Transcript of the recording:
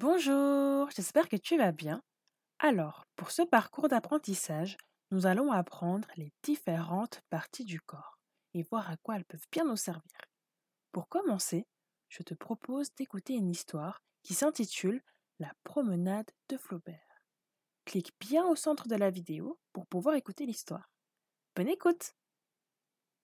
Bonjour, j'espère que tu vas bien. Alors, pour ce parcours d'apprentissage, nous allons apprendre les différentes parties du corps et voir à quoi elles peuvent bien nous servir. Pour commencer, je te propose d'écouter une histoire qui s'intitule La promenade de Flaubert. Clique bien au centre de la vidéo pour pouvoir écouter l'histoire. Bonne écoute